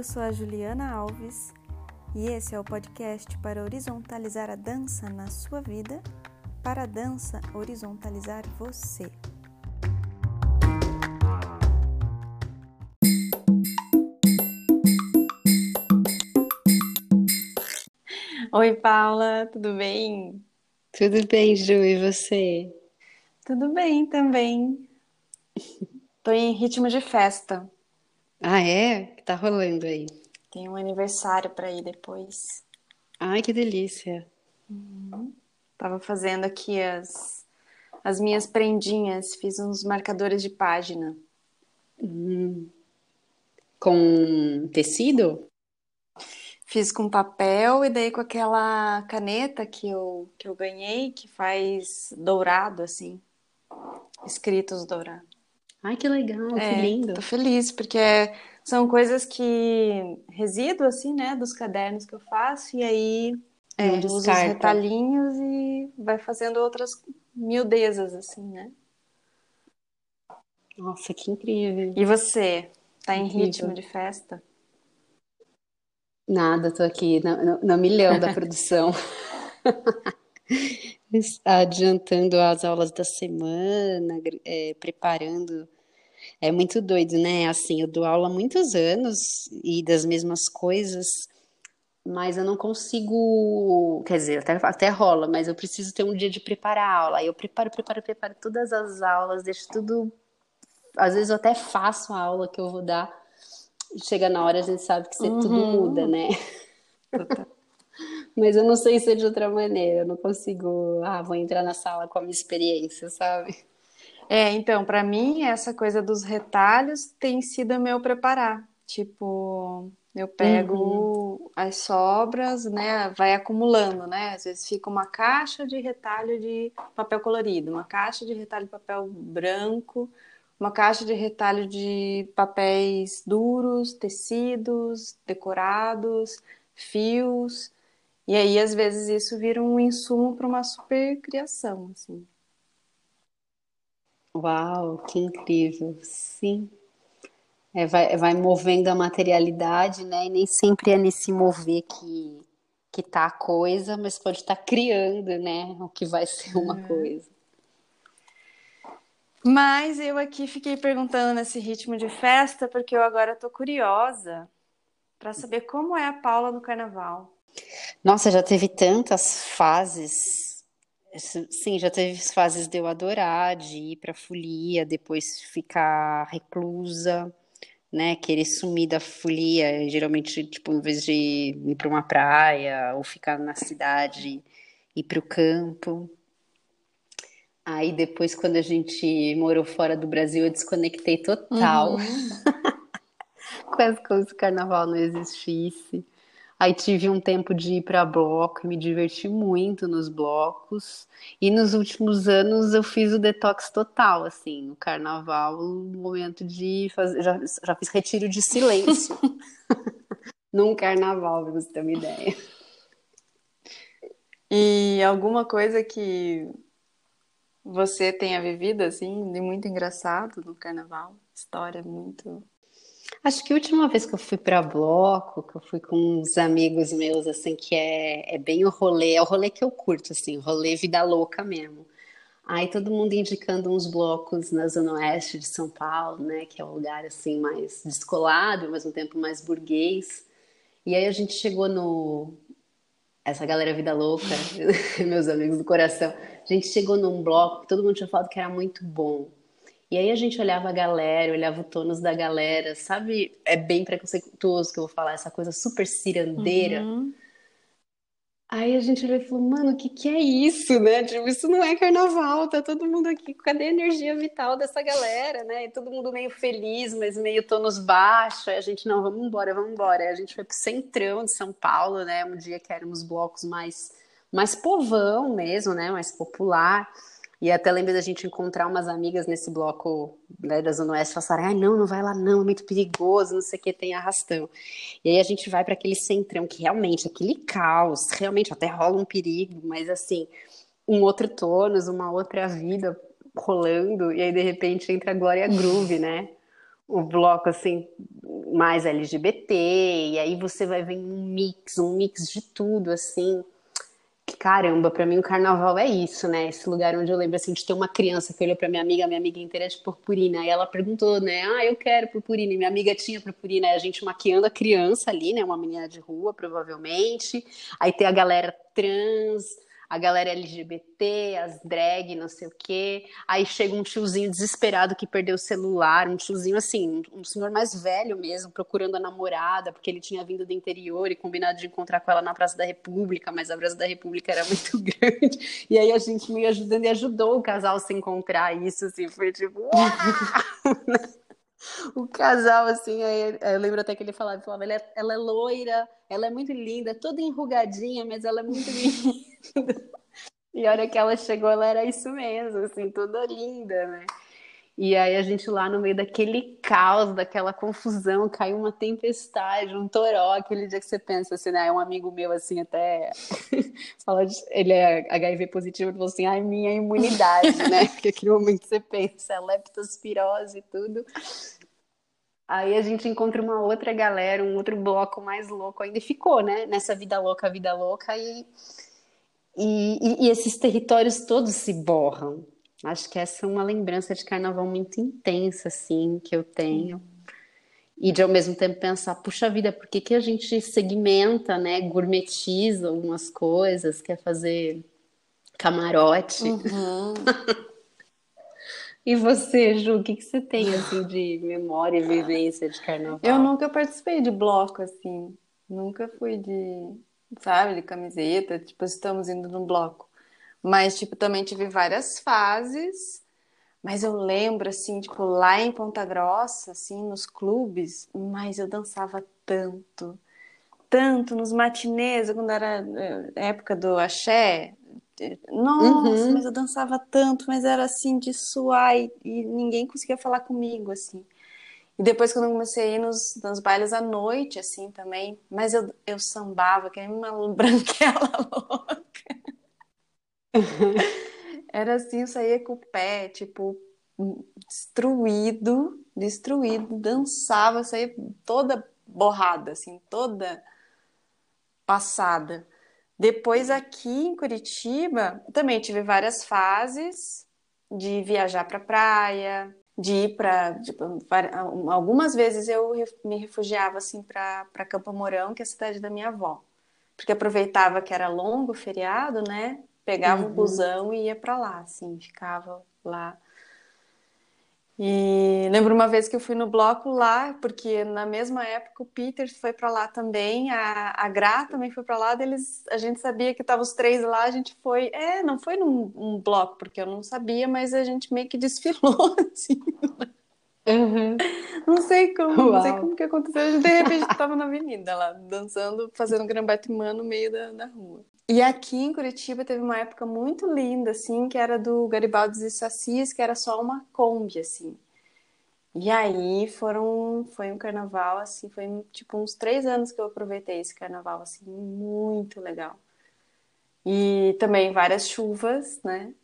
Eu sou a Juliana Alves e esse é o podcast para horizontalizar a dança na sua vida, para a dança horizontalizar você. Oi, Paula, tudo bem? Tudo bem, Ju, e você? Tudo bem também. Tô em ritmo de festa. Ah, é? O que tá rolando aí? Tem um aniversário para ir depois. Ai, que delícia. Uhum. Tava fazendo aqui as, as minhas prendinhas, fiz uns marcadores de página. Hum. Com tecido? Fiz com papel e daí com aquela caneta que eu, que eu ganhei, que faz dourado, assim. Escritos dourados. Ai, que legal, é, que lindo. Tô feliz, porque são coisas que resíduo, assim, né, dos cadernos que eu faço, e aí é, uso os retalhinhos e vai fazendo outras miudezas, assim, né? Nossa, que incrível. E você? Tá em incrível. ritmo de festa? Nada, tô aqui no, no, no milhão da produção. Adiantando as aulas da semana, é, preparando. É muito doido, né? Assim, eu dou aula há muitos anos e das mesmas coisas, mas eu não consigo. Quer dizer, até, até rola, mas eu preciso ter um dia de preparar a aula. Aí eu preparo, preparo, preparo todas as aulas, deixo tudo. Às vezes eu até faço a aula que eu vou dar chega na hora a gente sabe que uhum. tudo muda, né? Mas eu não sei se é de outra maneira, eu não consigo, ah, vou entrar na sala com a minha experiência, sabe? É, então, para mim, essa coisa dos retalhos tem sido meu preparar. Tipo, eu pego uhum. as sobras, né? Vai acumulando, né? Às vezes fica uma caixa de retalho de papel colorido, uma caixa de retalho de papel branco, uma caixa de retalho de papéis duros, tecidos, decorados, fios. E aí, às vezes, isso vira um insumo para uma super criação, assim. Uau, que incrível! Sim. É, vai, vai movendo a materialidade, né? E nem sempre é nesse mover que, que tá a coisa, mas pode estar tá criando, né? O que vai ser uma é. coisa. Mas eu aqui fiquei perguntando nesse ritmo de festa, porque eu agora tô curiosa para saber como é a Paula no carnaval. Nossa, já teve tantas fases. Sim, já teve fases de eu adorar, de ir pra folia, depois ficar reclusa, né? Querer sumir da folia, geralmente, tipo, em vez de ir para uma praia ou ficar na cidade, ir para o campo. Aí depois, quando a gente morou fora do Brasil, eu desconectei total. Uhum. Quase como se o carnaval não existisse. Aí tive um tempo de ir para bloco e me diverti muito nos blocos. E nos últimos anos eu fiz o detox total, assim, no carnaval, no momento de fazer. Já, já fiz retiro de silêncio. Num carnaval, pra você ter uma ideia. E alguma coisa que você tenha vivido, assim, de muito engraçado no carnaval? História muito. Acho que a última vez que eu fui para bloco, que eu fui com uns amigos meus, assim, que é, é bem o rolê, é o rolê que eu curto, assim, rolê vida louca mesmo. Aí todo mundo indicando uns blocos na Zona Oeste de São Paulo, né, que é um lugar, assim, mais descolado, ao mesmo tempo mais burguês. E aí a gente chegou no, essa galera vida louca, meus amigos do coração, a gente chegou num bloco que todo mundo tinha falado que era muito bom. E aí a gente olhava a galera, olhava o tônus da galera, sabe? É bem preconceituoso que eu vou falar, essa coisa super cirandeira. Uhum. Aí a gente olhou e falou, mano, o que que é isso, né? Tipo, isso não é carnaval, tá todo mundo aqui, cadê a energia vital dessa galera, né? E todo mundo meio feliz, mas meio tonos baixos. Aí a gente, não, vamos embora, vamos embora. Aí a gente foi pro centrão de São Paulo, né? Um dia que éramos blocos mais, mais povão mesmo, né? Mais popular. E até lembro da gente encontrar umas amigas nesse bloco né, da Zona Oeste, falaram, ai, não, não vai lá não, é muito perigoso, não sei o que, tem arrastão. E aí a gente vai para aquele centrão, que realmente, aquele caos, realmente até rola um perigo, mas assim, um outro tônus, uma outra vida rolando, e aí de repente entra a Glória Groove, né? O bloco, assim, mais LGBT, e aí você vai ver um mix, um mix de tudo, assim, caramba, para mim o carnaval é isso, né? Esse lugar onde eu lembro assim de ter uma criança que olhou para minha amiga, minha amiga inteira é de purpurina, e ela perguntou, né? Ah, eu quero purpurina, e minha amiga tinha purpurina, e a gente maquiando a criança ali, né? Uma menina de rua, provavelmente. Aí tem a galera trans, a galera LGBT, as drag, não sei o quê. Aí chega um tiozinho desesperado que perdeu o celular, um tiozinho assim, um senhor mais velho mesmo, procurando a namorada, porque ele tinha vindo do interior e combinado de encontrar com ela na Praça da República, mas a Praça da República era muito grande. E aí a gente meio ajudando e ajudou o casal a se encontrar isso, assim, foi tipo. o casal, assim, aí, eu lembro até que ele falava, falava ela, é, ela é loira, ela é muito linda, toda enrugadinha, mas ela é muito linda. e a hora que ela chegou, ela era isso mesmo, assim, toda linda, né? E aí a gente lá no meio daquele caos, daquela confusão, caiu uma tempestade, um toró, aquele dia que você pensa assim, né? Um amigo meu assim até fala, de... ele é HIV positivo, ele falou assim, ai, minha imunidade, né? Porque aquele momento você pensa, é leptospirose e tudo. Aí a gente encontra uma outra galera, um outro bloco mais louco ainda, e ficou, né? Nessa vida louca, vida louca, e, e, e esses territórios todos se borram. Acho que essa é uma lembrança de carnaval muito intensa, assim, que eu tenho. E de ao mesmo tempo pensar, puxa vida, por que, que a gente segmenta, né? Gourmetiza algumas coisas, quer fazer camarote. Uhum. e você, Ju, o que, que você tem assim de memória e vivência de carnaval? Eu nunca participei de bloco, assim. Nunca fui de, sabe, de camiseta, tipo, estamos indo num bloco. Mas, tipo, também tive várias fases. Mas eu lembro, assim, tipo, lá em Ponta Grossa, assim, nos clubes, mas eu dançava tanto, tanto nos matinês, quando era eh, época do axé. Nossa, uhum. mas eu dançava tanto, mas era assim, de suar e, e, ninguém conseguia falar comigo, assim. E depois, quando eu comecei a ir nos, nos bailes à noite, assim, também, mas eu, eu sambava, que nem uma branquela louca. Era assim, eu saía com o pé, tipo, destruído, destruído, dançava, saía toda borrada, assim, toda passada. Depois aqui em Curitiba, também tive várias fases de viajar para praia, de ir para tipo, algumas vezes eu me refugiava assim para Campo Mourão, que é a cidade da minha avó, porque aproveitava que era longo o feriado, né? Pegava uhum. o busão e ia para lá, assim, ficava lá. E lembro uma vez que eu fui no bloco lá, porque na mesma época o Peter foi para lá também, a, a Gra também foi para lá, deles, a gente sabia que estavam os três lá, a gente foi, é, não foi num um bloco, porque eu não sabia, mas a gente meio que desfilou, assim. Uhum. Não sei como, Uau. não sei como que aconteceu. De repente estava na avenida lá, dançando, fazendo grambatimã no meio da, da rua. E aqui em Curitiba teve uma época muito linda, assim, que era do Garibaldi e Sacis, que era só uma Kombi, assim. E aí foram, foi um carnaval, assim, foi tipo uns três anos que eu aproveitei esse carnaval, assim, muito legal. E também várias chuvas, né?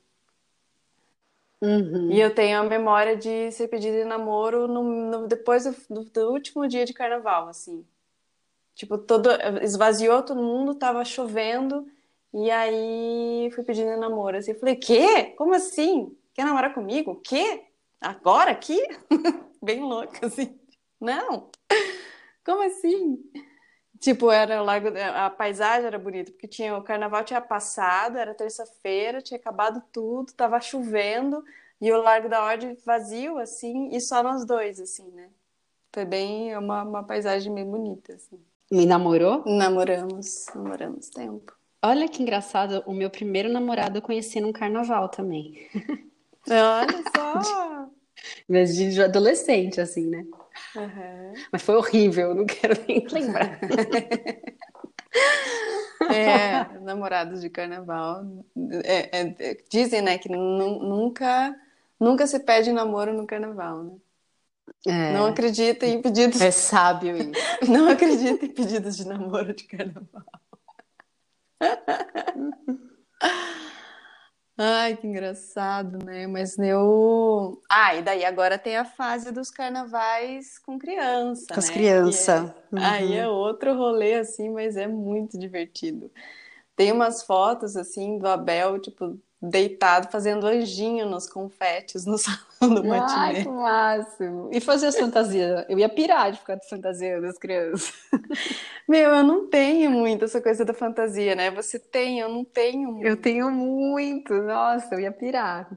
Uhum. E eu tenho a memória de ser pedida em namoro no, no depois do, do, último dia de carnaval, assim. Tipo, todo, esvaziou todo mundo, tava chovendo, e aí fui pedindo namoro. Assim, eu falei, quê? Como assim? Quer namorar comigo? Quê? Agora aqui? Bem louca, assim. Não! Como assim? Tipo, era o lago, a paisagem era bonita, porque tinha o carnaval tinha passado, era terça-feira, tinha acabado tudo, tava chovendo e o Largo da Ordem vazio assim, e só nós dois assim, né? Foi bem uma, uma paisagem bem bonita assim. Me namorou? Namoramos, namoramos tempo. Olha que engraçado, o meu primeiro namorado eu conheci num carnaval também. Olha só! Mas de adolescente, assim, né? Uhum. Mas foi horrível, não quero nem lembrar. É, namorados de carnaval. É, é, dizem, né, que nunca, nunca se pede namoro no carnaval, né? É. Não acredita em pedidos. É sábio isso. Não acredita em pedidos de namoro de carnaval. Ai, que engraçado, né? Mas eu. Ah, e daí agora tem a fase dos carnavais com criança. Com as né? crianças. É... Uhum. Aí é outro rolê, assim, mas é muito divertido. Tem umas fotos, assim, do Abel, tipo, deitado fazendo anjinho nos confetes no salão do matinê. Ai, que máximo! E fazer as fantasias? Eu ia pirar de ficar fantasiando as crianças. Meu, eu não tenho muito essa coisa da fantasia, né? Você tem, eu não tenho muito. Eu tenho muito, nossa, eu ia pirar.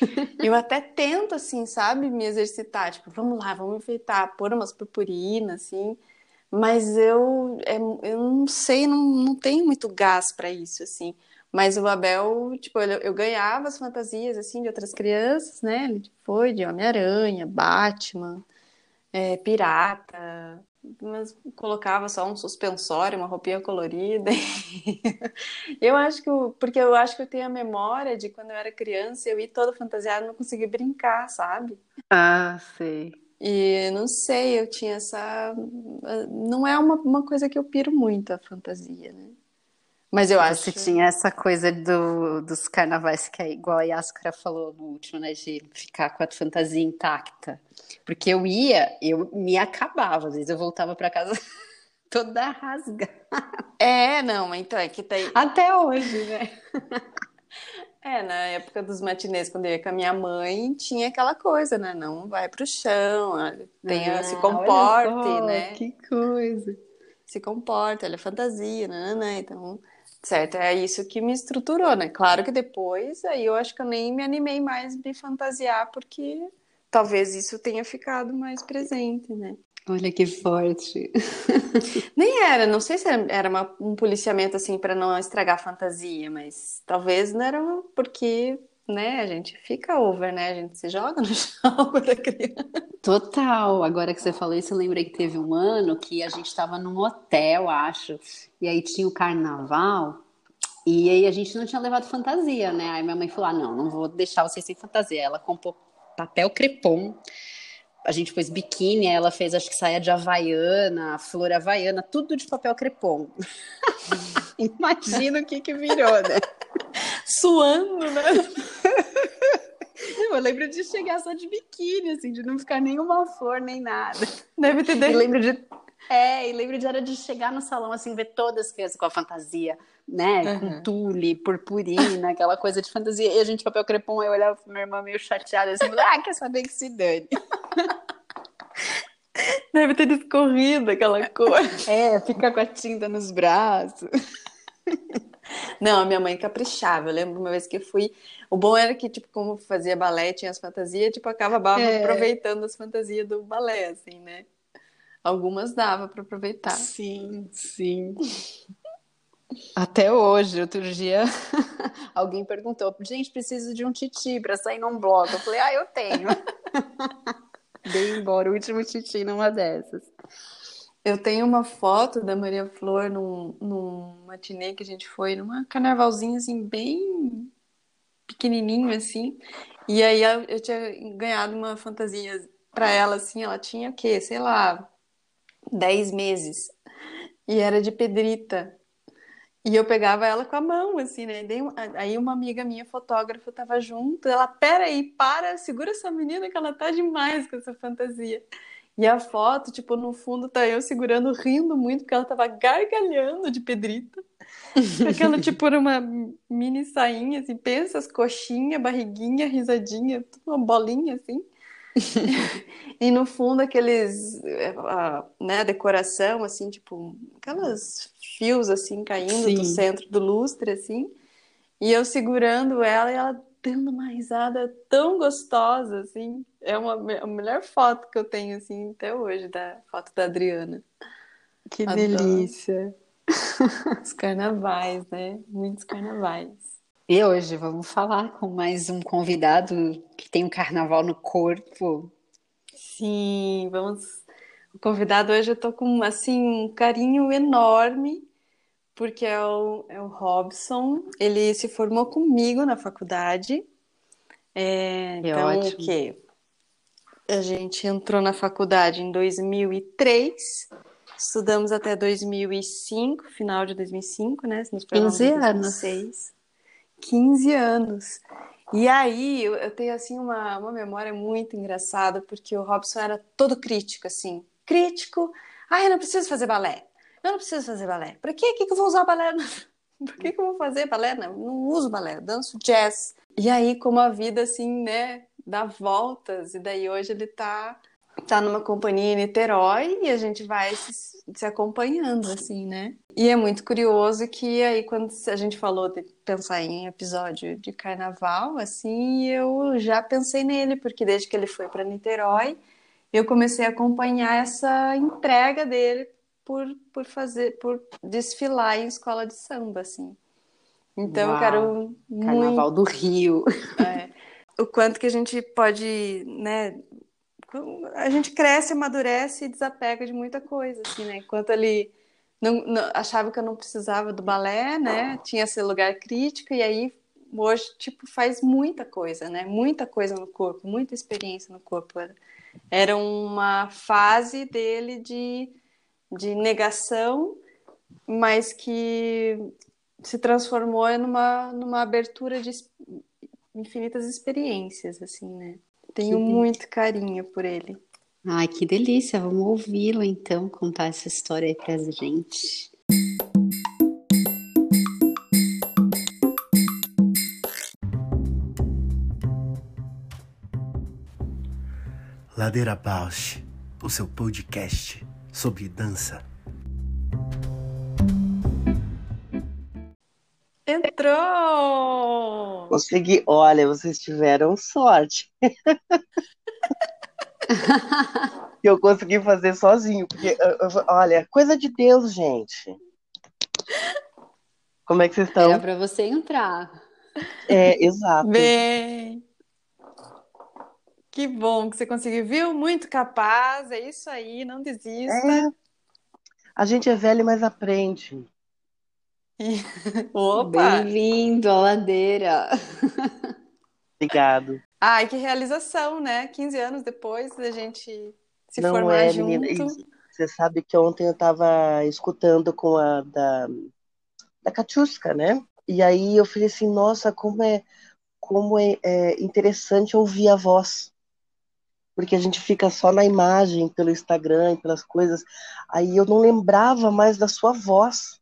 Eu até tento, assim, sabe, me exercitar, tipo, vamos lá, vamos enfeitar, pôr umas purpurinas, assim, mas eu, é, eu não sei, não, não tenho muito gás para isso, assim. Mas o Abel, tipo, eu, eu, ganhava as fantasias, assim, de outras crianças, né? Ele foi de Homem-Aranha, Batman, é, Pirata, mas colocava só um suspensório, uma roupinha colorida. eu acho que, eu, porque eu acho que eu tenho a memória de quando eu era criança, eu ia toda fantasiada não conseguia brincar, sabe? Ah, sei. E não sei, eu tinha essa. Não é uma, uma coisa que eu piro muito a fantasia, né? Mas eu acho. Você tinha essa coisa do, dos carnavais que é igual a Yaskara falou no último, né? De ficar com a fantasia intacta. Porque eu ia, eu me acabava, às vezes eu voltava para casa toda rasgada. É, não, então é que tá aí. Até hoje, né? É, na época dos matinês, quando eu ia com a minha mãe, tinha aquela coisa, né? Não vai pro chão, tenha, ah, se comporte, só, né? Que coisa. Se comporta, ela é fantasia, né? Então, Certo, é isso que me estruturou, né? Claro que depois, aí eu acho que eu nem me animei mais de fantasiar, porque talvez isso tenha ficado mais presente, né? Olha que forte. Nem era, não sei se era uma, um policiamento assim para não estragar a fantasia, mas talvez não era porque, né, a gente fica over, né? A gente se joga no chão quando é criança. Total. Agora que você falou isso, eu lembrei que teve um ano que a gente estava num hotel, acho, e aí tinha o carnaval, e aí a gente não tinha levado fantasia, né? Aí minha mãe falou: ah, não, não vou deixar vocês sem fantasia. Ela comprou papel crepom, a gente pôs biquíni, ela fez acho que saia de havaiana, flor havaiana, tudo de papel crepom. Imagina o que que virou, né? Suando, né? Eu lembro de chegar só de biquíni, assim, de não ficar nenhuma flor nem nada. Deve ter. Eu lembro de é, e lembro de hora de chegar no salão, assim, ver todas as crianças com a fantasia, né? Uhum. Com tule, purpurina, aquela coisa de fantasia. E a gente, papel crepom, eu olhava pra minha irmã meio chateada, assim, ah, quer saber que se dane. Deve ter escorrido aquela cor. É, fica com a tinta nos braços. Não, a minha mãe caprichava. Eu lembro uma vez que fui. O bom era que, tipo, como fazia balé, tinha as fantasias, tipo, acabava é. aproveitando as fantasias do balé, assim, né? Algumas dava para aproveitar. Sim, sim. Até hoje, outro dia, alguém perguntou: gente, preciso de um titi para sair num bloco. Eu falei: ah, eu tenho. Dei embora o último titi numa dessas. Eu tenho uma foto da Maria Flor num, num matinê que a gente foi, numa carnavalzinho assim, bem pequenininho assim. E aí eu, eu tinha ganhado uma fantasia para ela, assim, ela tinha o quê? Sei lá, 10 meses. E era de pedrita. E eu pegava ela com a mão, assim, né? Aí uma amiga minha, fotógrafa, tava junto. Ela, peraí, para, segura essa menina que ela tá demais com essa fantasia. E a foto, tipo, no fundo tá eu segurando, rindo muito, porque ela tava gargalhando de pedrita. Aquela, tipo, era uma mini sainha, assim, pensa as coxinhas, barriguinha, risadinha, uma bolinha, assim. e no fundo aqueles a, né, decoração assim, tipo, aquelas fios assim caindo Sim. do centro do lustre assim. E eu segurando ela e ela dando uma risada tão gostosa assim. É uma a melhor foto que eu tenho assim até hoje da foto da Adriana. Que Adoro. delícia. Os carnavais, né? Muitos carnavais. E hoje vamos falar com mais um convidado que tem um carnaval no corpo. Sim, vamos. O convidado hoje eu tô com assim um carinho enorme, porque é o, é o Robson. Ele se formou comigo na faculdade. É, Que então, ótimo. o quê? A gente entrou na faculdade em 2003, estudamos até 2005, final de 2005, né? Nos formamos 15 em anos. 2006. 15 anos. E aí, eu, tenho, assim, uma, uma memória muito engraçada, porque o Robson era todo crítico, assim. Crítico. Ah, eu não preciso fazer balé. Eu não preciso fazer balé. Quê? que, que eu vou usar balé? Por que, que eu vou fazer balé? Não, não uso balé, eu danço jazz. E aí, como a vida, assim, né, dá voltas, e daí hoje ele tá, tá numa companhia em Niterói e a gente vai se, se acompanhando, assim, né? E é muito curioso que aí, quando a gente falou de pensar em episódio de carnaval, assim, eu já pensei nele, porque desde que ele foi para Niterói, eu comecei a acompanhar essa entrega dele por, por fazer, por desfilar em escola de samba, assim. Então, eu Uau, quero muito Carnaval do Rio. é, o quanto que a gente pode, né? A gente cresce, amadurece e desapega de muita coisa, assim, né? Enquanto ele não, não- achava que eu não precisava do balé, né? Tinha esse lugar crítico e aí hoje, tipo, faz muita coisa, né? Muita coisa no corpo, muita experiência no corpo. Era, uma fase dele de, de negação, mas que se transformou numa, numa abertura de infinitas experiências, assim, né? Tenho Que muito carinho por ele. Ai, que delícia. Vamos ouvi-lo então, contar essa história aí pra gente. Ladeira Bausch, o seu podcast sobre dança. Entrou! Consegui. Olha, vocês tiveram sorte. Que eu consegui fazer sozinho. Porque, olha, coisa de Deus, gente. Como é que vocês Era estão? pra você entrar. É, exato. Bem! Que bom que você conseguiu, viu? Muito capaz, é isso aí, não desista. É, a gente é velho, mas aprende. Opa! Bem-vindo à ladeira. Obrigado. Ai, que realização, né? 15 anos depois da gente se Não formar é, junto. menina. Você sabe que ontem eu estava escutando com a da, da Katiuska, né? E aí eu falei assim, nossa, como é, como é, é interessante ouvir a voz. Porque a gente fica só na imagem, pelo Instagram, e pelas coisas. Aí eu não lembrava mais da sua voz.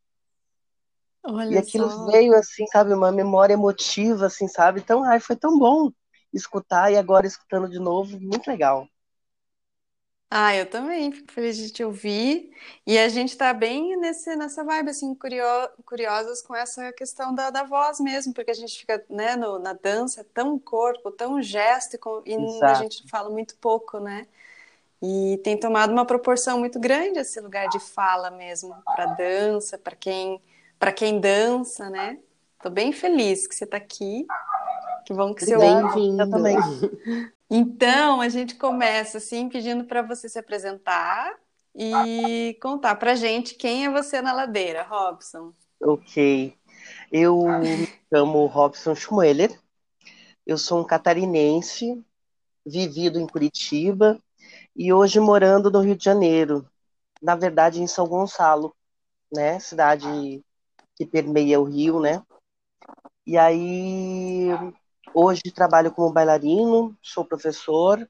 E Olha aquilo só. veio assim, sabe, uma memória emotiva, assim, sabe? Então, ai, foi tão bom escutar e agora escutando de novo, muito legal. Ah, eu também fico feliz de te ouvir. E a gente tá bem nesse, nessa vibe, assim, curio- curiosas com essa questão da, da voz mesmo, porque a gente fica, né, no- na dança, é tão corpo, tão gesto, e, com- e a gente fala muito pouco, né? E tem tomado uma proporção muito grande esse lugar de fala mesmo, para dança, para quem, para quem dança, né? Tô bem feliz que você tá aqui. Que bom que você ouve. Também. Então, a gente começa assim pedindo para você se apresentar e contar pra gente quem é você na ladeira, Robson. Ok. Eu me chamo Robson Schmueller. Eu sou um catarinense, vivido em Curitiba e hoje morando no Rio de Janeiro. Na verdade, em São Gonçalo, né? Cidade que permeia o Rio, né? E aí, hoje trabalho como bailarino, sou professor,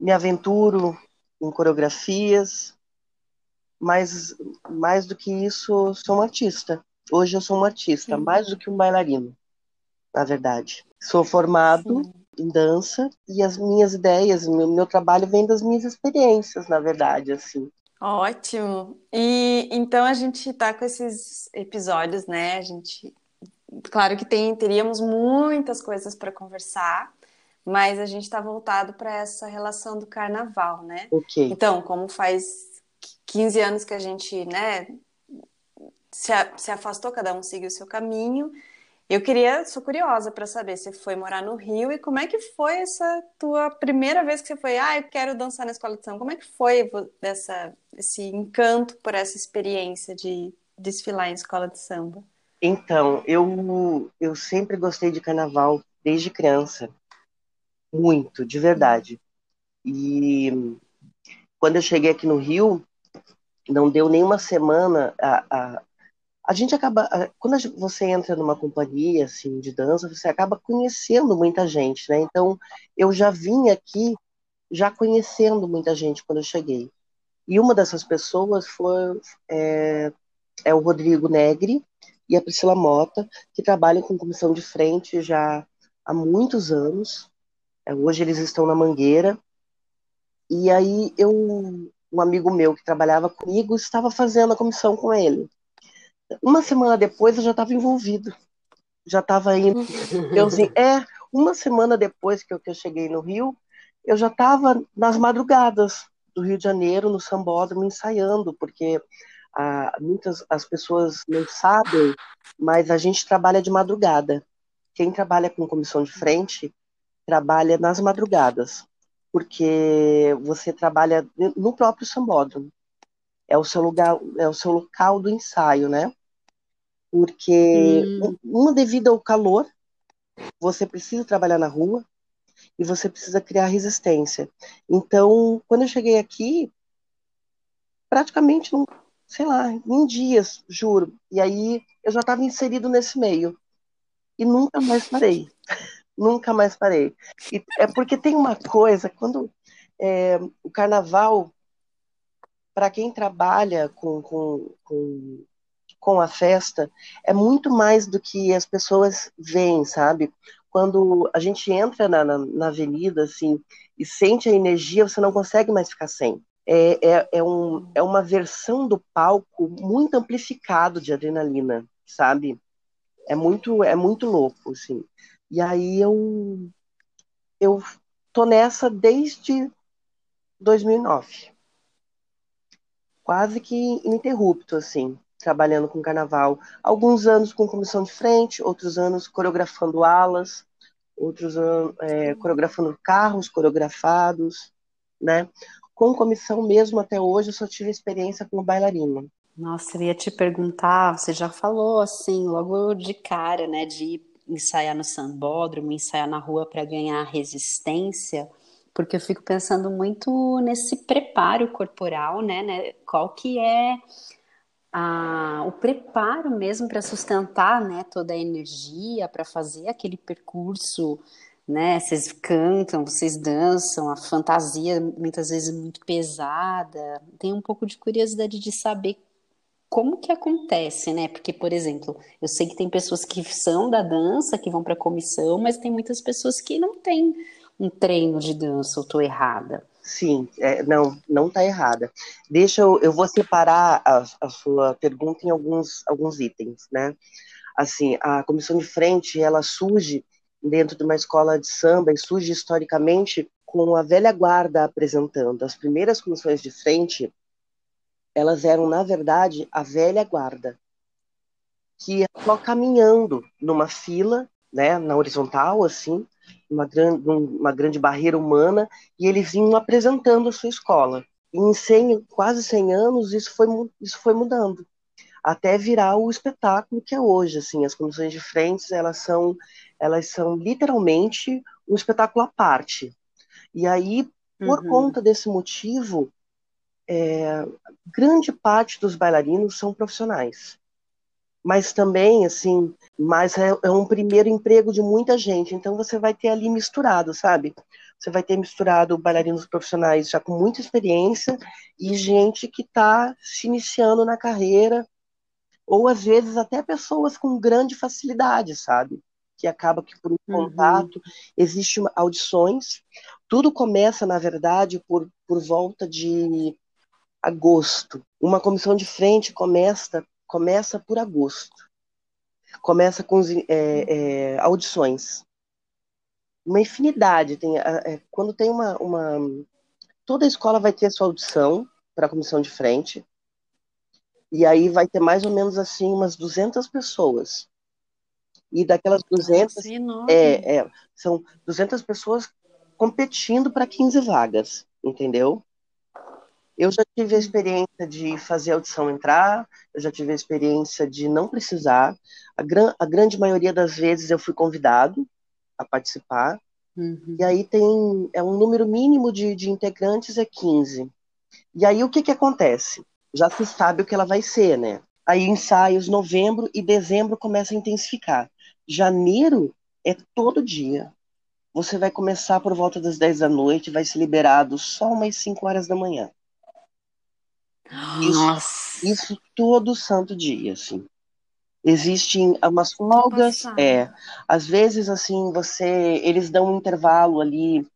me aventuro em coreografias, mas mais do que isso, sou um artista. Hoje eu sou um artista, Sim. mais do que um bailarino, na verdade. Sou formado Sim. em dança e as minhas ideias, meu, meu trabalho vem das minhas experiências, na verdade, assim. Ótimo. E então a gente tá com esses episódios, né? A gente, claro que tem, teríamos muitas coisas para conversar, mas a gente tá voltado para essa relação do carnaval, né? Ok. Então, como faz 15 anos que a gente, né, se, se afastou, cada um seguiu o seu caminho. Eu queria, sou curiosa para saber, você foi morar no Rio e como é que foi essa tua primeira vez que você foi, ah, eu quero dançar na escola de samba. Como é que foi essa, esse encanto por essa experiência de desfilar em escola de samba? Então, eu, eu sempre gostei de carnaval desde criança. Muito, de verdade. E quando eu cheguei aqui no Rio, não deu nem uma semana a, a, a gente acaba quando você entra numa companhia assim de dança você acaba conhecendo muita gente né? Então eu já vim aqui já conhecendo muita gente quando eu cheguei. E uma dessas pessoas foi é, é o Rodrigo Negri e a Priscila Mota que trabalham com comissão de frente já há muitos anos. É, hoje eles estão na Mangueira. E aí eu um amigo meu que trabalhava comigo estava fazendo a comissão com ele uma semana depois eu já estava envolvido. Já estava indo. Eu, assim, é, uma semana depois que eu, que eu cheguei no Rio, eu já estava nas madrugadas do Rio de Janeiro, no Sambódromo, ensaiando, porque ah, muitas as pessoas não sabem, mas a gente trabalha de madrugada. Quem trabalha com comissão de frente trabalha nas madrugadas, porque você trabalha no próprio Sambódromo. É o seu lugar, é o seu local do ensaio, né? porque hum. uma devido ao calor, você precisa trabalhar na rua e você precisa criar resistência. Então, quando eu cheguei aqui, praticamente, sei lá, em dias, juro. E aí eu já estava inserido nesse meio e nunca mais parei. nunca mais parei. E é porque tem uma coisa, quando é, o carnaval, para quem trabalha com, com, com com a festa é muito mais do que as pessoas veem, sabe? Quando a gente entra na, na, na avenida, assim, e sente a energia, você não consegue mais ficar sem. É, é, é, um, é uma versão do palco muito amplificado de adrenalina, sabe? É muito, é muito louco, assim. E aí eu, eu tô nessa desde 2009. Quase que ininterrupto, assim trabalhando com carnaval. Alguns anos com comissão de frente, outros anos coreografando alas, outros anos é, coreografando carros coreografados, né? Com comissão mesmo até hoje, eu só tive experiência como bailarina. Nossa, eu ia te perguntar, você já falou assim, logo de cara, né, de ensaiar no sambódromo, ensaiar na rua para ganhar resistência, porque eu fico pensando muito nesse preparo corporal, né, né? Qual que é a, o preparo mesmo para sustentar né, toda a energia, para fazer aquele percurso, né? Vocês cantam, vocês dançam, a fantasia muitas vezes muito pesada. Tenho um pouco de curiosidade de saber como que acontece, né? Porque, por exemplo, eu sei que tem pessoas que são da dança, que vão para a comissão, mas tem muitas pessoas que não têm um treino de dança, ou estou errada. Sim, é, não, não está errada. Deixa eu, eu vou separar a, a, sua pergunta em alguns, alguns itens, né? Assim, a comissão de frente, ela surge dentro de uma escola de samba e surge historicamente com a velha guarda apresentando. As primeiras comissões de frente, elas eram, na verdade, a velha guarda, que ia só caminhando numa fila, né, na horizontal, assim, uma grande, uma grande barreira humana, e eles vinham apresentando a sua escola. E em 100, quase 100 anos, isso foi, isso foi mudando, até virar o espetáculo que é hoje. Assim, as comissões de frentes, elas são, elas são literalmente um espetáculo à parte. E aí, por uhum. conta desse motivo, é, grande parte dos bailarinos são profissionais mas também, assim, mas é, é, um primeiro emprego de muita gente, então você vai ter ali misturado, sabe? Você vai ter misturado bailarinos profissionais já com muita experiência e gente que está se iniciando na carreira, ou às vezes até pessoas com grande facilidade, sabe? Que acaba que por um uhum. contato, existem audições, tudo começa, na verdade, por, por volta de agosto. Uma comissão de frente começa começa por agosto. Começa com é, é, audições. Uma infinidade. Tem, é, quando tem uma, uma. Toda escola vai ter a sua audição para a comissão de frente. E aí vai ter mais ou menos assim umas 200 pessoas. E daquelas 200, Nossa, enorme. é, é, são 200 pessoas competindo para 15 vagas, entendeu? Eu já tive a experiência de fazer a audição entrar, eu já tive a experiência de não precisar. A, gran, a grande maioria das vezes eu fui convidado a participar. Uhum. E aí tem é um número mínimo de, de integrantes é 15. E aí o que que acontece? Já se sabe o que ela vai ser, né? Aí ensaios novembro e dezembro começa a intensificar. Janeiro é todo dia. Você vai começar por volta das 10 da noite, vai ser liberado só umas 5 horas da manhã. Isso, Nossa. isso todo santo dia, assim. Existem umas folgas, é. Às vezes, assim, você, eles dão um intervalo ali.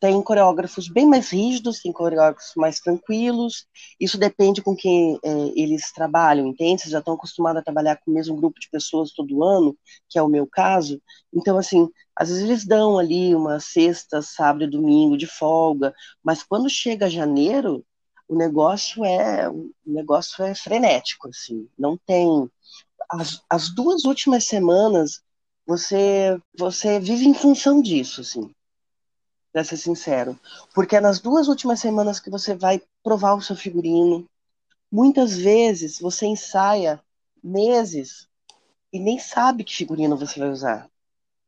Tem coreógrafos bem mais rígidos, tem coreógrafos mais tranquilos. Isso depende com quem é, eles trabalham, entende? Vocês já estão acostumados a trabalhar com o mesmo grupo de pessoas todo ano, que é o meu caso. Então, assim, às vezes eles dão ali uma sexta, sábado e domingo de folga, mas quando chega janeiro, o negócio é o negócio é frenético, assim. Não tem as, as duas últimas semanas você você vive em função disso, assim. Pra ser sincero. Porque é nas duas últimas semanas que você vai provar o seu figurino. Muitas vezes você ensaia meses e nem sabe que figurino você vai usar.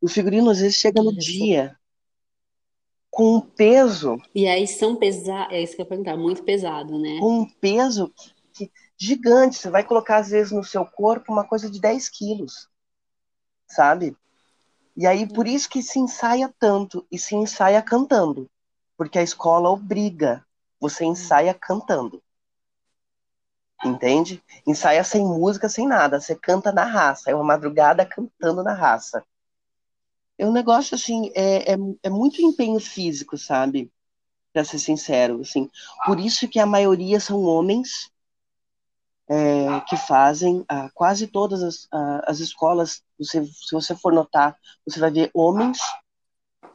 O figurino às vezes chega no dia com um peso E aí são pesados, é isso que eu ia perguntar, muito pesado, né? com um peso que- gigante. Você vai colocar, às vezes, no seu corpo uma coisa de 10 quilos, sabe? E aí, por isso que se ensaia tanto, e se ensaia cantando. Porque a escola obriga, você ensaia cantando. Entende? Ensaia sem música, sem nada. Você canta na raça. É uma madrugada cantando na raça. É um negócio, assim, é, é, é muito empenho físico, sabe? Pra ser sincero, assim. Por isso que a maioria são homens é, que fazem, ah, quase todas as, ah, as escolas, você, se você for notar, você vai ver homens,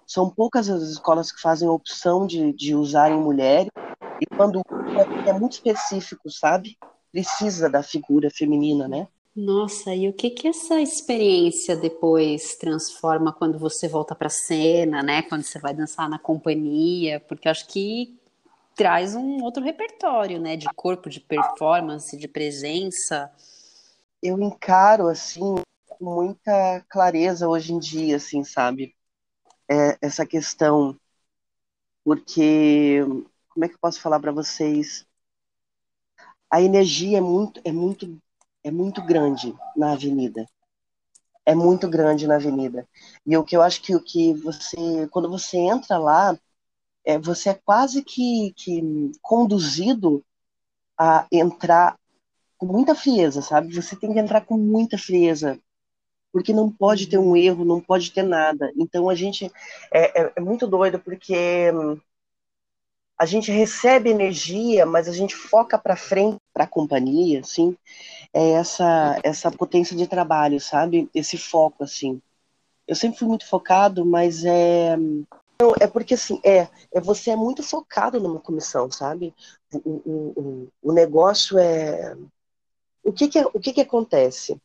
são poucas as escolas que fazem a opção de, de usarem mulheres, e quando é, muito específico, sabe? Precisa da figura feminina, né? Nossa, e o que que essa experiência depois transforma quando você volta pra cena, né? Quando você vai dançar na companhia? Porque eu acho que traz um outro repertório, né? De corpo, de performance, de presença. Eu encaro, assim, com muita clareza hoje em dia, assim, sabe? É, essa questão, porque, como é que eu posso falar para vocês? A energia é muito, é muito, é muito grande na avenida. É muito grande na avenida. E o que eu acho que o que você, quando você entra lá, é, você é quase que, que conduzido a entrar com muita frieza, sabe? Você tem que entrar com muita frieza, porque não pode ter um erro, não pode ter nada. Então a gente é, é, é muito doido porque hum, a gente recebe energia, mas a gente foca para frente, para a companhia, assim, é essa essa potência de trabalho, sabe? Esse foco, assim. Eu sempre fui muito focado, mas é não, é porque assim, é, é você é muito focado numa comissão, sabe? O, o, o, negócio é o que que, o que que acontece?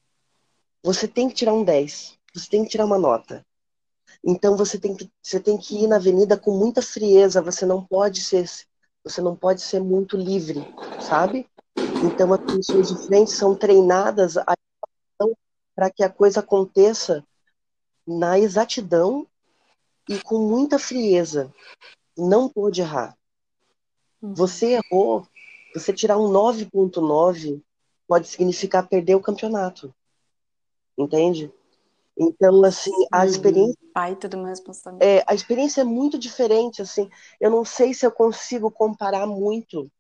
Você tem que tirar um 10, você tem que tirar uma nota. Então você tem que, você tem que ir na avenida com muita frieza, você não pode ser, você não pode ser muito livre, sabe? Então as pessoas de frente são treinadas para que a coisa aconteça na exatidão e com muita frieza. Não pode errar. Você errou, você tirar um 9.9 pode significar perder o campeonato. Entende? Então, assim, a experiência, uma responsabilidade. é, a experiência é muito diferente, assim. Eu não sei se eu consigo comparar muito.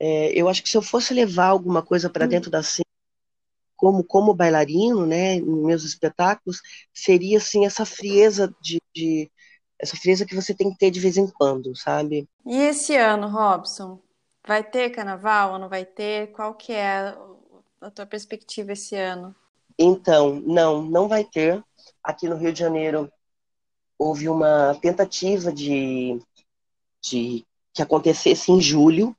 É, eu acho que se eu fosse levar alguma coisa para dentro da cena, como como bailarino, né, nos meus espetáculos, seria assim essa frieza de, de essa frieza que você tem que ter de vez em quando, sabe? E esse ano, Robson, vai ter carnaval ou não vai ter? Qual que é a tua perspectiva esse ano? Então, não, não vai ter. Aqui no Rio de Janeiro houve uma tentativa de, de que acontecesse em julho,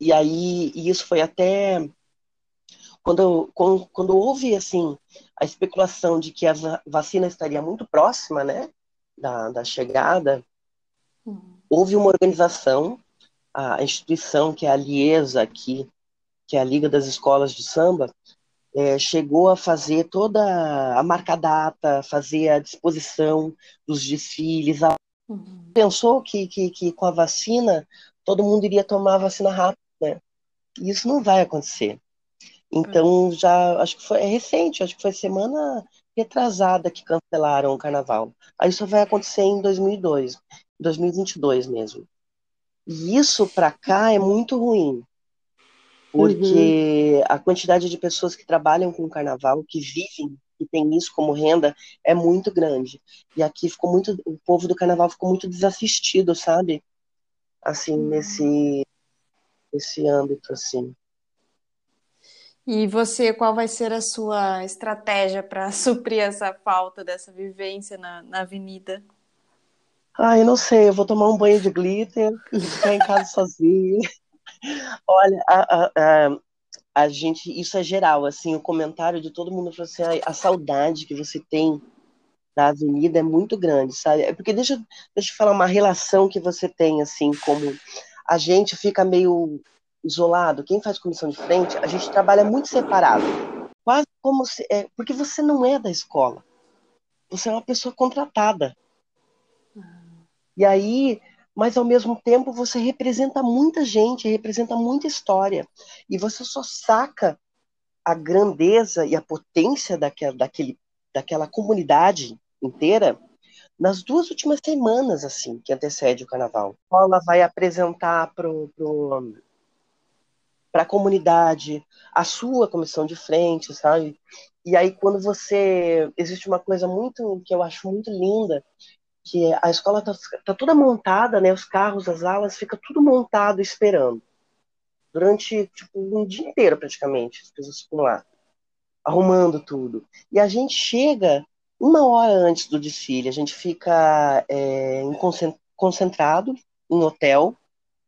e aí e isso foi até quando, quando, quando houve assim a especulação de que a vacina estaria muito próxima, né, da, da chegada, uhum. houve uma organização, a instituição que é a Liesa aqui, que é a Liga das Escolas de Samba, é, chegou a fazer toda a marca data, fazer a disposição dos desfiles. A... Uhum. Pensou que, que, que com a vacina todo mundo iria tomar a vacina rápido? E isso não vai acontecer. Então, já, acho que foi é recente, acho que foi semana retrasada que cancelaram o carnaval. Aí isso vai acontecer em 2002, 2022 mesmo. E isso para cá é muito ruim, porque uhum. a quantidade de pessoas que trabalham com o carnaval, que vivem, que tem isso como renda, é muito grande. E aqui ficou muito, o povo do carnaval ficou muito desassistido, sabe? Assim, uhum. nesse, nesse âmbito, assim. E você, qual vai ser a sua estratégia para suprir essa falta dessa vivência na, na avenida? Ah, eu não sei, eu vou tomar um banho de glitter e ficar em casa sozinha. Olha, a, a, a, a, gente, isso é geral, assim, o comentário de todo mundo falou assim, a, a saudade que você tem da avenida é muito grande, sabe? É porque deixa, deixa eu falar uma relação que você tem, assim, como a gente fica meio isolado, quem faz comissão de frente, a gente trabalha muito separado. Quase como se. É, porque você não é da escola. Você é uma pessoa contratada. E aí, mas ao mesmo tempo você representa muita gente, representa muita história. E você só saca a grandeza e a potência daquela, daquele, daquela comunidade inteira nas duas últimas semanas, assim, que antecede o carnaval. Ela vai apresentar pro, pro para a comunidade, a sua comissão de frente, sabe? E aí quando você existe uma coisa muito que eu acho muito linda, que a escola tá, tá toda montada, né? Os carros, as alas, fica tudo montado esperando. Durante tipo um dia inteiro praticamente, as pessoas ficam lá arrumando tudo. E a gente chega uma hora antes do desfile, a gente fica é, concentrado em hotel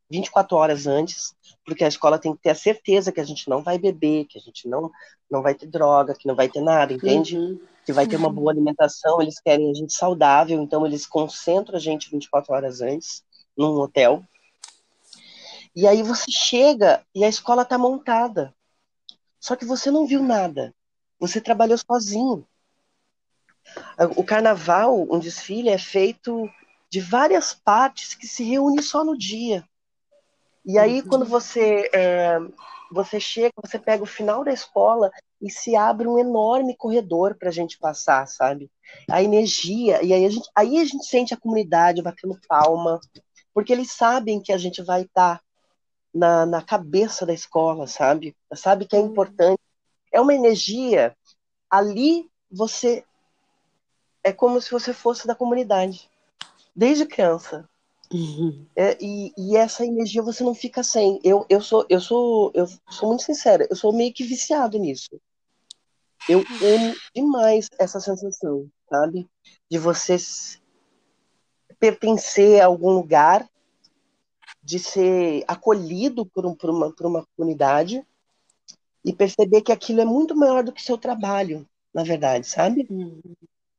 24 horas antes, porque a escola tem que ter a certeza que a gente não vai beber, que a gente não, não vai ter droga, que não vai ter nada, entende? Uhum. Que vai ter uma boa alimentação, eles querem a gente saudável, então eles concentram a gente 24 horas antes, num hotel. E aí você chega e a escola está montada. Só que você não viu nada. Você trabalhou sozinho. O carnaval, um desfile, é feito de várias partes que se reúnem só no dia. E aí, uhum. quando você, é, você chega, você pega o final da escola e se abre um enorme corredor para a gente passar, sabe? A energia, e aí a, gente, aí a gente sente a comunidade batendo palma, porque eles sabem que a gente vai estar tá na, na cabeça da escola, sabe? Sabe que é uhum. importante. É uma energia, ali você. É como se você fosse da comunidade, desde criança. Uhum. É, e, e, essa energia você não fica sem. Eu, eu sou eu sou eu sou muito sincera, eu sou meio que viciado nisso. Eu amo demais essa sensação, sabe? De você pertencer a algum lugar, de ser acolhido por, um, por, uma, por uma comunidade e perceber que aquilo é muito maior do que seu trabalho, na verdade, sabe? Uhum.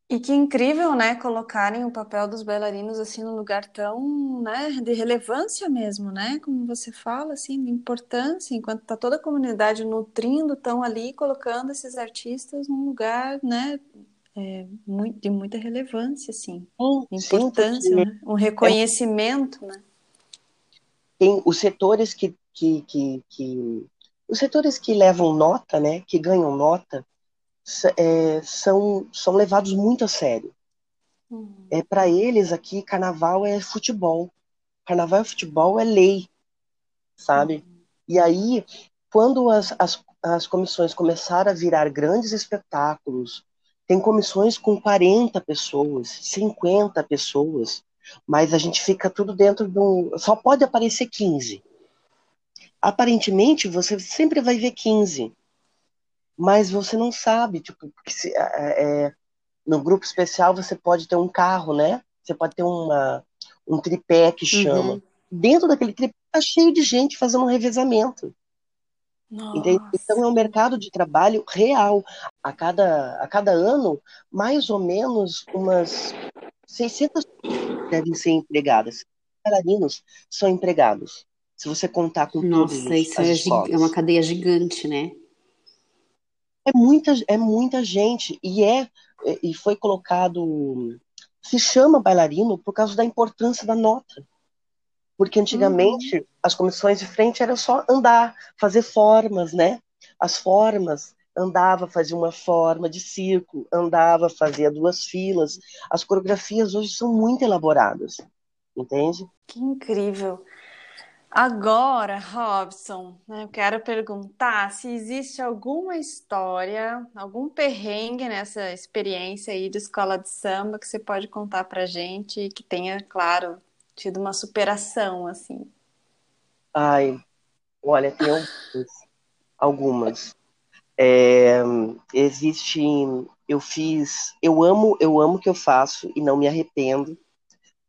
E que incrível, né, colocarem o papel dos bailarinos assim num lugar tão, né, de relevância mesmo, né, como você fala, assim, de importância, enquanto tá toda a comunidade nutrindo, estão ali colocando esses artistas num lugar, né, é, muito, de muita relevância, assim, importância, sim, né? um reconhecimento, é... né. Tem os setores que, que, que, que, os setores que levam nota, né, que ganham nota, é, são, são levados muito a sério. Uhum. É, Para eles aqui, carnaval é futebol. Carnaval é futebol, é lei, sabe? Uhum. E aí, quando as, as, as comissões começaram a virar grandes espetáculos, tem comissões com 40 pessoas, 50 pessoas, mas a gente fica tudo dentro de um. Só pode aparecer 15. Aparentemente, você sempre vai ver 15 mas você não sabe, tipo, se, é, no grupo especial você pode ter um carro, né? Você pode ter uma, um tripé que chama. Uhum. Dentro daquele tripé tá cheio de gente fazendo um revezamento. Então é um mercado de trabalho real. A cada, a cada ano, mais ou menos umas 600 devem ser empregadas. Bailarinos são empregados. Se você contar com Nossa, todos isso é, é uma cadeia gigante, né? É muita, é muita gente e é e foi colocado se chama bailarino por causa da importância da nota. Porque antigamente uhum. as comissões de frente era só andar, fazer formas, né? As formas, andava, fazia uma forma de círculo, andava, fazia duas filas. As coreografias hoje são muito elaboradas, entende? Que incrível. Agora, Robson, né, eu quero perguntar se existe alguma história, algum perrengue nessa experiência aí de escola de samba que você pode contar pra gente que tenha, claro, tido uma superação, assim. Ai, olha, tem algumas. algumas. É, existe, eu fiz, eu amo, eu amo o que eu faço e não me arrependo.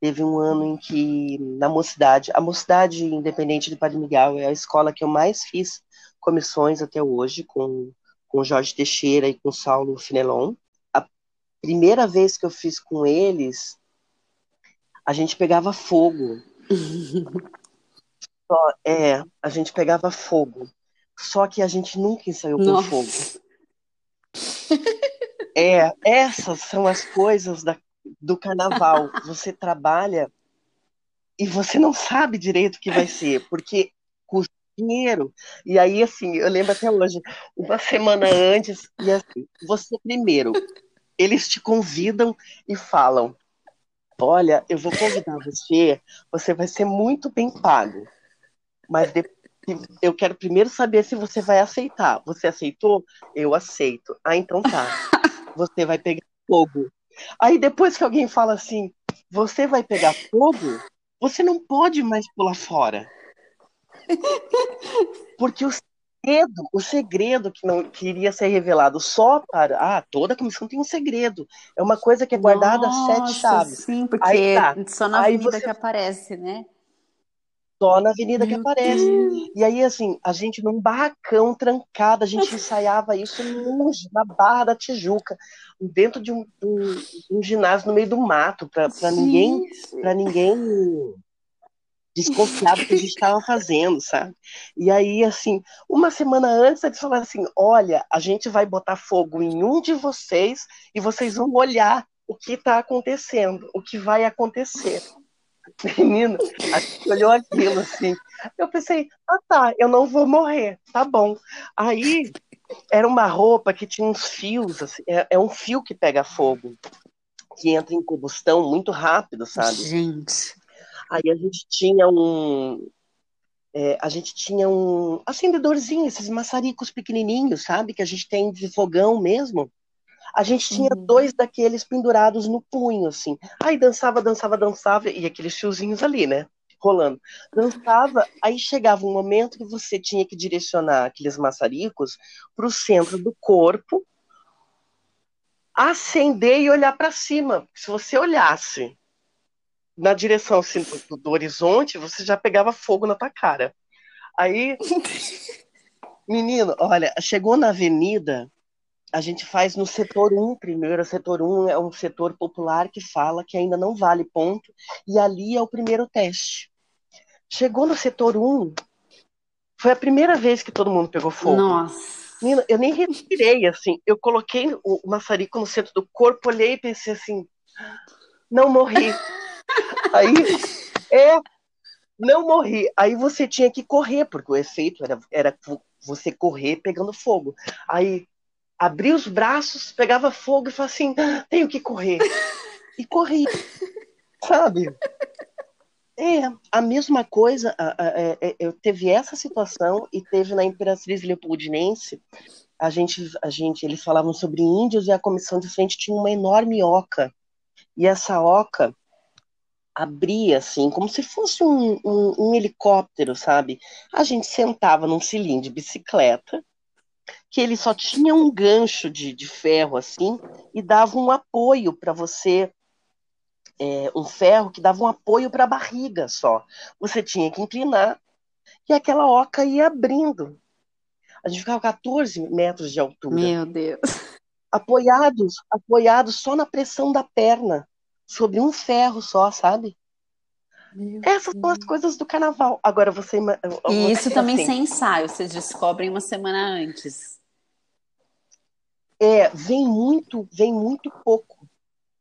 Teve um ano em que, na mocidade, a mocidade independente de Padre Miguel é a escola que eu mais fiz comissões até hoje, com, com Jorge Teixeira e com Saulo Finelon. A primeira vez que eu fiz com eles, a gente pegava fogo. Só, é, a gente pegava fogo. Só que a gente nunca ensaiou com Nossa. fogo. É, essas são as coisas da, do carnaval. Você trabalha e você não sabe direito o que vai ser, porque custa dinheiro. E aí, assim, eu lembro até hoje, uma semana antes, e assim, você primeiro, eles te convidam e falam: Olha, eu vou convidar você, você vai ser muito bem pago. Mas depois eu quero primeiro saber se você vai aceitar. Você aceitou? Eu aceito. Ah, então tá. Você vai pegar fogo. Aí depois que alguém fala assim, você vai pegar fogo, você não pode mais pular fora. Porque o segredo, o segredo que não queria ser revelado só para. Ah, toda comissão tem um segredo. É uma coisa que é guardada Nossa, sete chaves. Sim, porque Aí, tá. só na Aí avenida você... que aparece, né? Só na avenida Meu que aparece. Deus. E aí, assim, a gente num barracão trancado, a gente ensaiava isso longe, na Barra da Tijuca, dentro de um, um, um ginásio no meio do mato, para ninguém, para ninguém desconfiar do que a gente estava fazendo, sabe? E aí, assim, uma semana antes, eles falaram assim: olha, a gente vai botar fogo em um de vocês e vocês vão olhar o que está acontecendo, o que vai acontecer. Menino, a gente olhou aquilo assim. Eu pensei, ah tá, eu não vou morrer, tá bom. Aí era uma roupa que tinha uns fios, assim, é, é um fio que pega fogo, que entra em combustão muito rápido, sabe? Gente. Aí a gente tinha um. É, a gente tinha um acendedorzinho, esses maçaricos pequenininhos, sabe? Que a gente tem de fogão mesmo. A gente tinha uhum. dois daqueles pendurados no punho, assim. Aí dançava, dançava, dançava, e aqueles fiozinhos ali, né? Rolando. Dançava, aí chegava um momento que você tinha que direcionar aqueles maçaricos para o centro do corpo, acender e olhar para cima. Se você olhasse na direção assim, do, do horizonte, você já pegava fogo na tua cara. Aí, menino, olha, chegou na avenida, a gente faz no setor 1 primeiro. O setor 1 é um setor popular que fala que ainda não vale ponto, e ali é o primeiro teste. Chegou no setor 1, foi a primeira vez que todo mundo pegou fogo. Nossa. Menina, eu nem respirei, assim. Eu coloquei o maçarico no centro do corpo, olhei e pensei assim: não morri. Aí, é, não morri. Aí você tinha que correr, porque o efeito era, era você correr pegando fogo. Aí abria os braços, pegava fogo e falava assim: ah, tenho que correr. E corri, sabe? É, a mesma coisa, é, eu teve essa situação e teve na Imperatriz Leopoldinense, a gente, a gente, eles falavam sobre índios e a comissão de frente tinha uma enorme oca, e essa oca abria assim, como se fosse um, um, um helicóptero, sabe? A gente sentava num cilindro de bicicleta, que ele só tinha um gancho de, de ferro assim e dava um apoio para você é, um ferro que dava um apoio para a barriga só. Você tinha que inclinar e aquela oca ia abrindo. A gente ficava 14 metros de altura. Meu Deus. Apoiados, apoiados só na pressão da perna, sobre um ferro só, sabe? Meu Essas são as Deus. coisas do carnaval. Agora você. E isso também assim, sem ensaio, vocês descobrem uma semana antes. É, vem muito, vem muito pouco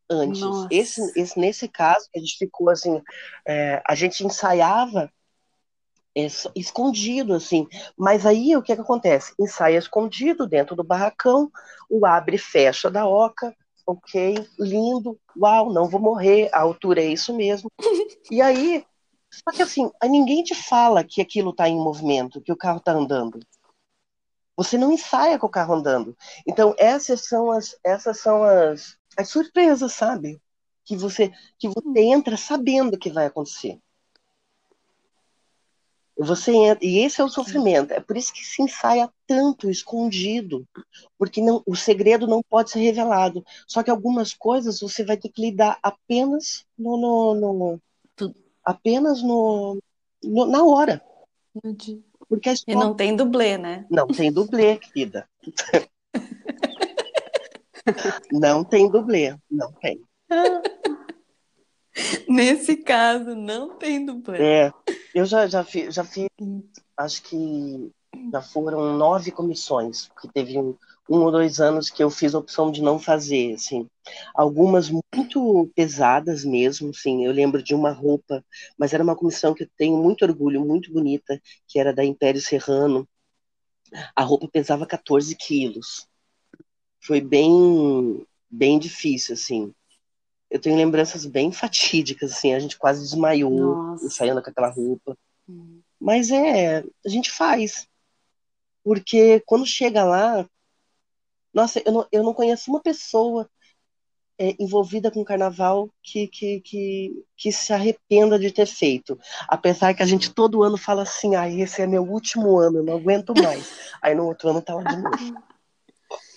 antes. Nossa. Esse, esse, nesse caso, a gente ficou assim, é, a gente ensaiava é, escondido, assim. Mas aí o que que acontece? Ensaia escondido dentro do barracão, o abre e fecha da oca, ok, lindo, uau, não vou morrer, a altura é isso mesmo. E aí, só que assim, ninguém te fala que aquilo está em movimento, que o carro está andando. Você não ensaia com o carro andando. Então, essas são as, essas são as, as surpresas, sabe? Que você, que você entra sabendo que vai acontecer. Você entra, e esse é o sofrimento. É por isso que se ensaia tanto escondido, porque não, o segredo não pode ser revelado. Só que algumas coisas você vai ter que lidar apenas no, no, no- apenas no, no- na hora, porque E não tem dublê, né? não tem dublê, querida. Não tem dublê, não tem. Nesse caso, não tem dublê. É, eu já, já, fi- já fiz, acho que já foram nove comissões, porque teve um, um ou dois anos que eu fiz a opção de não fazer, assim. Algumas muito pesadas mesmo, assim. Eu lembro de uma roupa, mas era uma comissão que eu tenho muito orgulho, muito bonita, que era da Império Serrano. A roupa pesava 14 quilos. Foi bem, bem difícil, assim. Eu tenho lembranças bem fatídicas, assim. A gente quase desmaiou Nossa. ensaiando com aquela roupa. Mas é, a gente faz. Porque quando chega lá, nossa, eu não, eu não conheço uma pessoa é, envolvida com carnaval que, que, que, que se arrependa de ter feito. Apesar que a gente todo ano fala assim, ah, esse é meu último ano, eu não aguento mais. Aí no outro ano tá lá de novo.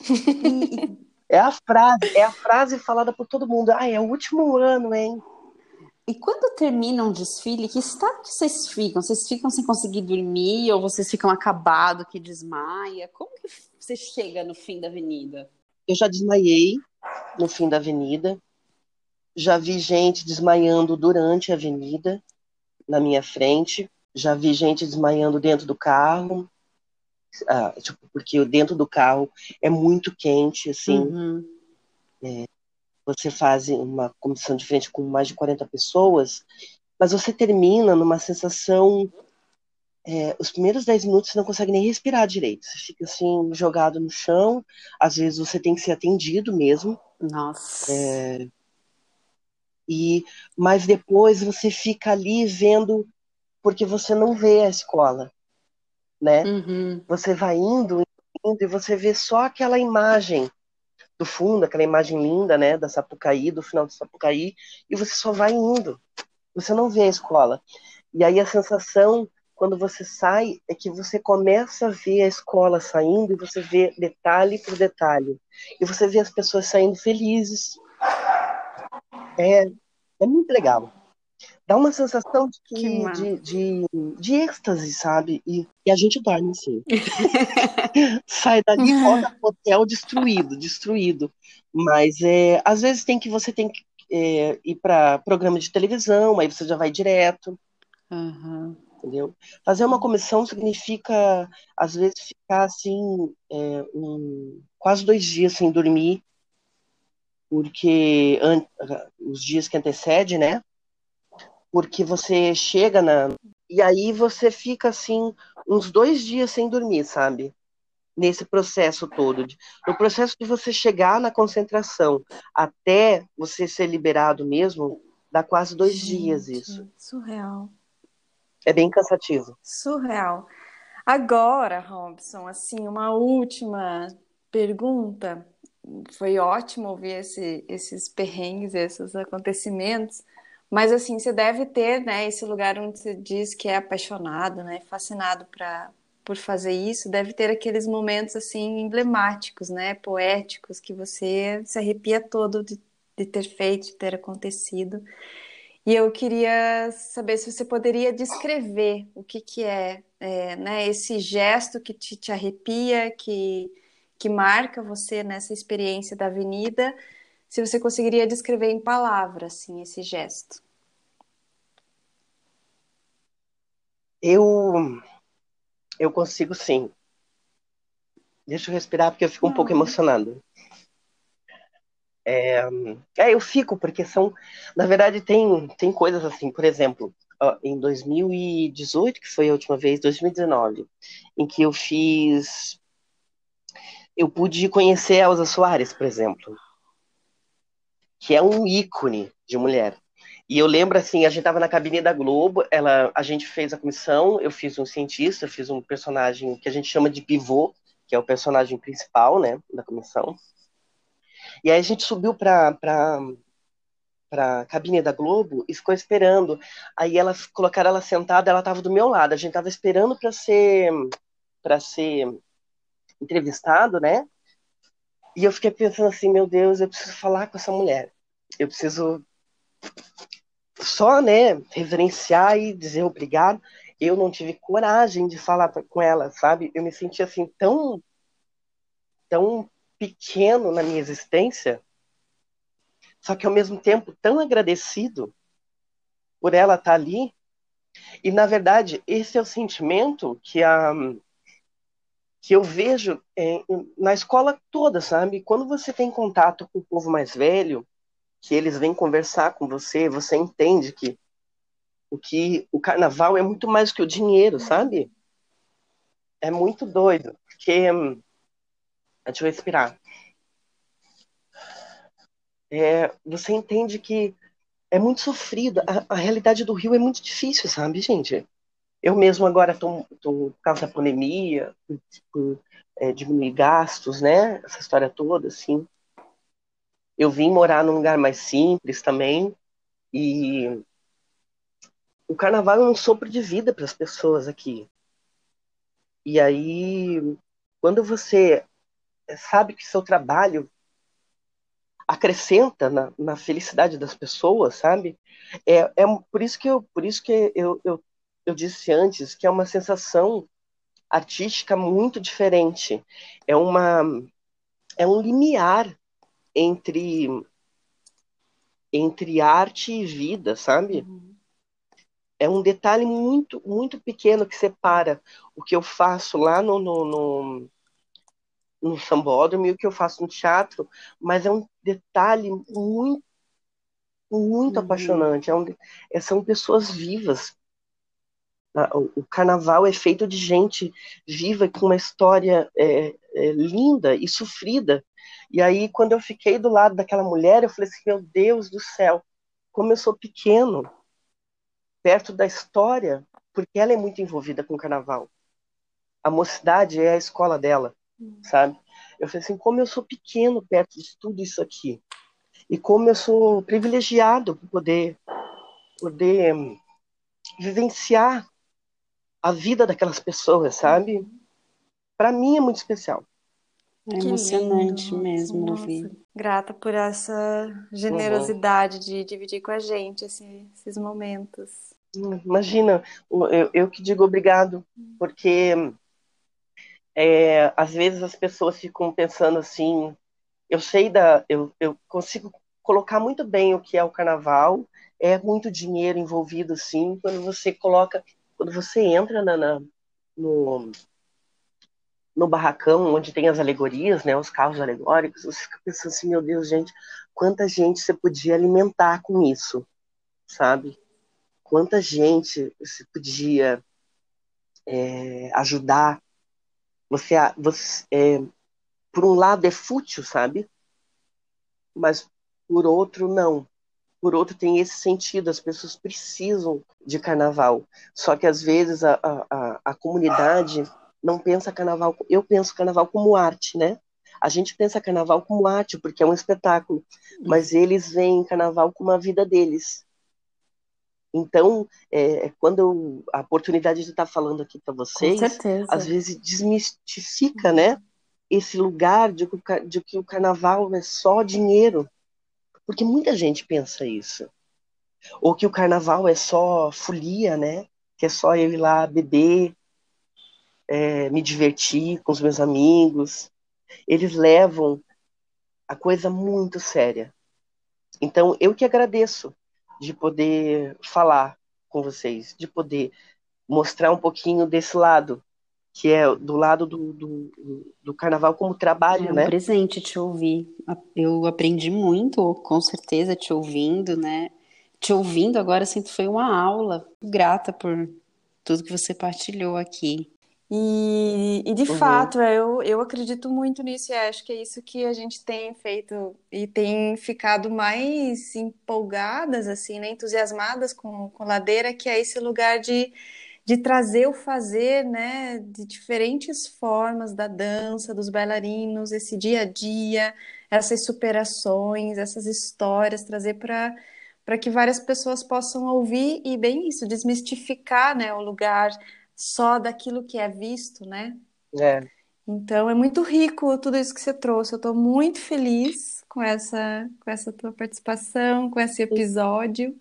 É a frase, é a frase falada por todo mundo. Ah, é o último ano, hein? E quando termina um desfile, que estado que vocês ficam? Vocês ficam sem conseguir dormir ou vocês ficam acabados que desmaia? Como que você chega no fim da avenida? Eu já desmaiei no fim da avenida. Já vi gente desmaiando durante a avenida, na minha frente. Já vi gente desmaiando dentro do carro. Ah, tipo, porque dentro do carro é muito quente, assim. Uhum. Você faz uma comissão de frente com mais de 40 pessoas, mas você termina numa sensação. é, os primeiros 10 minutos você não consegue nem respirar direito. Você fica assim, jogado no chão. Às vezes você tem que ser atendido mesmo. Nossa. E, mas depois você fica ali vendo, porque você não vê a escola, né? Uhum. Você vai indo, indo e você vê só aquela imagem do fundo, aquela imagem linda, né, da Sapucaí, do final do Sapucaí, e você só vai indo. Você não vê a escola. E aí a sensação quando você sai é que você começa a ver a escola saindo e você vê detalhe por detalhe. E você vê as pessoas saindo felizes. É, é muito legal. Dá uma sensação de, que, de, de, de êxtase, sabe? E, e a gente dorme assim. Sai dali e volta pro hotel destruído, destruído. Mas é, às vezes tem que você tem que é, ir para programa de televisão, aí você já vai direto, Uhum. entendeu? Fazer uma comissão significa, às vezes, ficar assim, é, um, quase dois dias sem dormir, porque an- os dias que antecedem, né? Porque você chega na. E aí você fica assim, uns dois dias sem dormir, sabe? Nesse processo todo. No processo de você chegar na concentração até você ser liberado mesmo, dá quase dois dias Gente, isso. Surreal. É bem cansativo. Surreal. Agora, Robson, assim, uma última pergunta. Foi ótimo ouvir esse- esses perrengues, esses acontecimentos, mas assim, você deve ter, né, esse lugar onde você diz que é apaixonado, né, fascinado pra, por fazer isso, deve ter aqueles momentos assim emblemáticos, né, poéticos que você se arrepia todo de, de ter feito, de ter acontecido. E eu queria saber se você poderia descrever o que, que é, é né, esse gesto que te, te arrepia, que, que marca você nessa experiência da avenida, se você conseguiria descrever em palavras assim, esse gesto. Eu, eu consigo sim. Deixa eu respirar porque eu fico um pouco emocionado. É, é, eu fico, porque são. Na verdade, tem, tem coisas assim, por exemplo, em 2018, que foi a última vez, 2019, em que eu fiz. Eu pude conhecer a Elza Soares, por exemplo, que é um ícone de mulher. E eu lembro assim, a gente estava na cabine da Globo, ela, a gente fez a comissão, eu fiz um cientista, fiz um personagem que a gente chama de pivô, que é o personagem principal, né, da comissão. E aí a gente subiu para para cabine da Globo e ficou esperando. Aí elas colocaram ela sentada, ela estava do meu lado. A gente estava esperando para ser para ser entrevistado, né? E eu fiquei pensando assim, meu Deus, eu preciso falar com essa mulher. Eu preciso só, né, reverenciar e dizer obrigado. Eu não tive coragem de falar com ela, sabe? Eu me senti assim tão tão pequeno na minha existência, só que ao mesmo tempo tão agradecido por ela estar ali. E na verdade, esse é o sentimento que a que eu vejo é, na escola toda, sabe? Quando você tem contato com o povo mais velho, que eles vêm conversar com você, você entende que o que o carnaval é muito mais que o dinheiro, sabe? É muito doido, porque deixa eu respirar. É, você entende que é muito sofrido. A, a, realidade do Rio é muito difícil, sabe, gente? Eu mesmo agora estou por causa da pandemia, por, é, diminuir gastos, né? Essa história toda, assim. Eu vim morar num lugar mais simples também e o carnaval é um sopro de vida para as pessoas aqui. E aí, quando você sabe que seu trabalho acrescenta na, na felicidade das pessoas, sabe? É, é por isso que eu, por isso que eu, eu, eu disse antes que é uma sensação artística muito diferente. É uma é um limiar entre entre arte e vida, sabe? Uhum. É um detalhe muito muito pequeno que separa o que eu faço lá no, no, no, no sambódromo e o que eu faço no teatro, mas é um detalhe muito muito uhum. apaixonante. É um, é, são pessoas vivas. O, o, carnaval é feito de gente viva com uma história é, é, linda e sofrida e aí, quando eu fiquei do lado daquela mulher, eu falei assim: meu Deus do céu, como eu sou pequeno perto da história, porque ela é muito envolvida com o carnaval. A mocidade é a escola dela, hum. sabe? Eu falei assim: como eu sou pequeno perto de tudo isso aqui. E como eu sou privilegiado por poder, poder hum, vivenciar a vida daquelas pessoas, sabe? Uhum. Para mim é muito especial. É que emocionante lindo. mesmo Nossa, ouvir. Grata por essa generosidade uhum. de dividir com a gente esse, esses momentos. Imagina, eu, eu que digo obrigado, porque é, às vezes as pessoas ficam pensando assim, eu sei da, eu, eu consigo colocar muito bem o que é o carnaval, é muito dinheiro envolvido, sim, quando você coloca, quando você entra na, na no, no barracão, onde tem as alegorias, né, os carros alegóricos, você fica pensando assim, meu Deus, gente, quanta gente você podia alimentar com isso, sabe? Quanta gente você podia é, ajudar. Você, você é, por um lado é fútil, sabe? Mas por outro não. Por outro tem esse sentido, as pessoas precisam de carnaval. Só que às vezes a, a, a comunidade não pensa carnaval. Eu penso carnaval como arte, né? A gente pensa carnaval como arte, porque é um espetáculo, mas eles veem carnaval como a vida deles. Então, é, é quando eu, a oportunidade de estar falando aqui para vocês, às vezes desmistifica, né? Esse lugar de, de que o carnaval é só dinheiro. Porque muita gente pensa isso. Ou que o carnaval é só folia, né? Que é só eu ir lá beber, é, me divertir com os meus amigos. Eles levam a coisa muito séria. Então, eu que agradeço de poder falar com vocês, de poder mostrar um pouquinho desse lado, que é do lado do, do, do carnaval como trabalho, é um né? presente te ouvir. Eu aprendi muito, com certeza, te ouvindo, né? Te ouvindo agora, sinto foi uma aula. Grata por tudo que você partilhou aqui. E, e de uhum. fato, eu, eu acredito muito nisso e acho que é isso que a gente tem feito e tem ficado mais empolgadas, assim, né, entusiasmadas com, com Ladeira, que é esse lugar de, de trazer o fazer, né, de diferentes formas da dança, dos bailarinos, esse dia a dia, essas superações, essas histórias, trazer para para que várias pessoas possam ouvir e bem isso, desmistificar, né, o lugar só daquilo que é visto, né? É. Então é muito rico tudo isso que você trouxe. Eu estou muito feliz com essa, com essa tua participação, com esse episódio.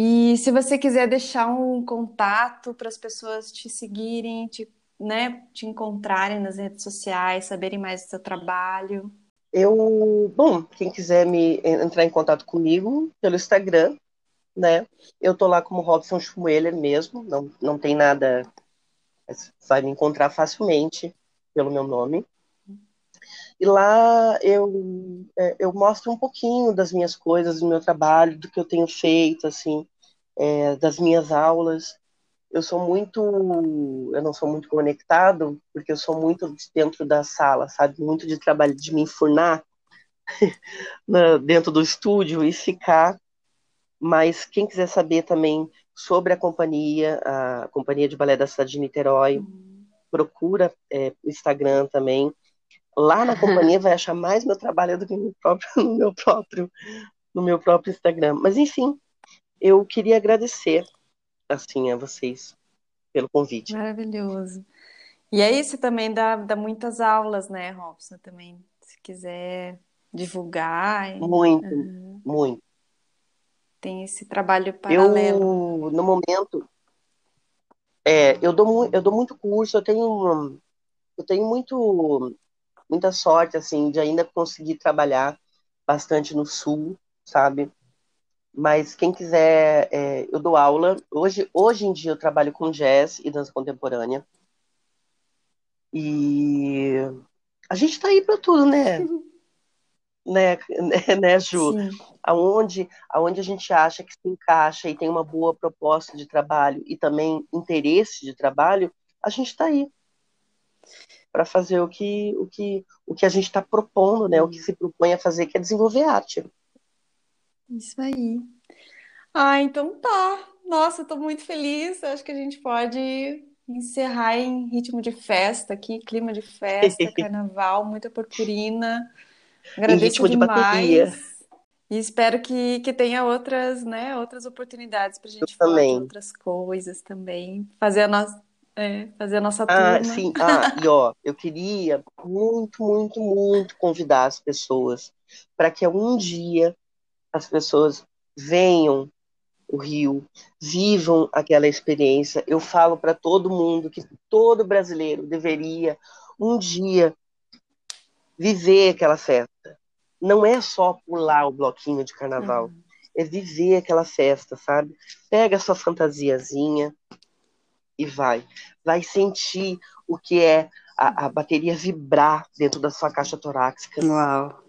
E se você quiser deixar um contato para as pessoas te seguirem, te, né, te encontrarem nas redes sociais, saberem mais do seu trabalho. Eu, bom, quem quiser me entrar em contato comigo pelo Instagram, né? Eu tô lá como Robson Schmueller mesmo, não, não tem nada. Vai me encontrar facilmente pelo meu nome. E lá eu, é, eu mostro um pouquinho das minhas coisas, do meu trabalho, do que eu tenho feito, assim, é, das minhas aulas. Eu sou muito, eu não sou muito conectado, porque eu sou muito dentro da sala, sabe? Muito de trabalho, de me enfurnar dentro do estúdio e ficar mas quem quiser saber também sobre a companhia, a Companhia de Balé da Cidade de Niterói, uhum. procura é, o Instagram também. Lá na companhia vai achar mais meu trabalho do que no, próprio, no, meu próprio, no meu próprio Instagram. Mas enfim, eu queria agradecer assim a vocês pelo convite. Maravilhoso. E aí você também dá, dá muitas aulas, né, Robson? Também, se quiser divulgar. Muito, uhum. muito tem esse trabalho paralelo. Eu, no momento, é, eu dou, eu dou muito curso, eu tenho, eu tenho muito, muita sorte, assim, de ainda conseguir trabalhar bastante no Sul, sabe? Mas quem quiser, é, eu dou aula. Hoje, hoje em dia eu trabalho com jazz e dança contemporânea. E a gente tá aí para tudo, né? né, né, Ju? Sim. Aonde, aonde a gente acha que se encaixa e tem uma boa proposta de trabalho e também interesse de trabalho, a gente está aí para fazer o que, o que, o que a gente está propondo, né? O que se propõe a fazer, que é desenvolver arte. Isso aí. Ah, então tá. Nossa, estou muito feliz. Acho que a gente pode encerrar em ritmo de festa aqui, clima de festa, carnaval, muita purpurina. Agradeço em ritmo demais. de bateria. E espero que, que tenha outras, né, outras oportunidades para a gente Eu falar também. de outras coisas também. Fazer a nossa, é, fazer a nossa ah, turma. Sim. Ah, e ó, eu queria muito, muito, muito convidar as pessoas para que um dia as pessoas venham o Rio, vivam aquela experiência. Eu falo para todo mundo que todo brasileiro deveria um dia viver aquela festa. Não é só pular o bloquinho de carnaval, uhum. é viver aquela festa, sabe? Pega a sua fantasiazinha e vai. Vai sentir o que é a, a bateria vibrar dentro da sua caixa torácica. Uau!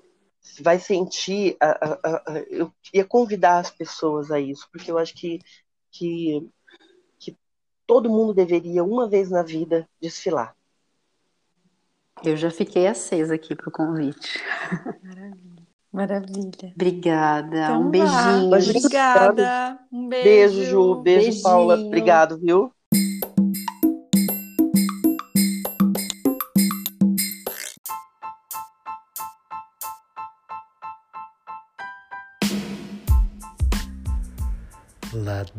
Vai sentir. A, a, eu queria convidar as pessoas a isso, porque eu acho que, que, que todo mundo deveria, uma vez na vida, desfilar. Eu já fiquei acesa aqui pro convite. Maravilha. Maravilha. Obrigada. Então, um beijinho. Obrigada. Um beijo. Beijo, Ju. Beijo, Beijinho. Paula. Obrigado, viu?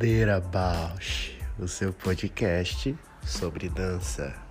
Ladeira Bausch, o seu podcast sobre dança.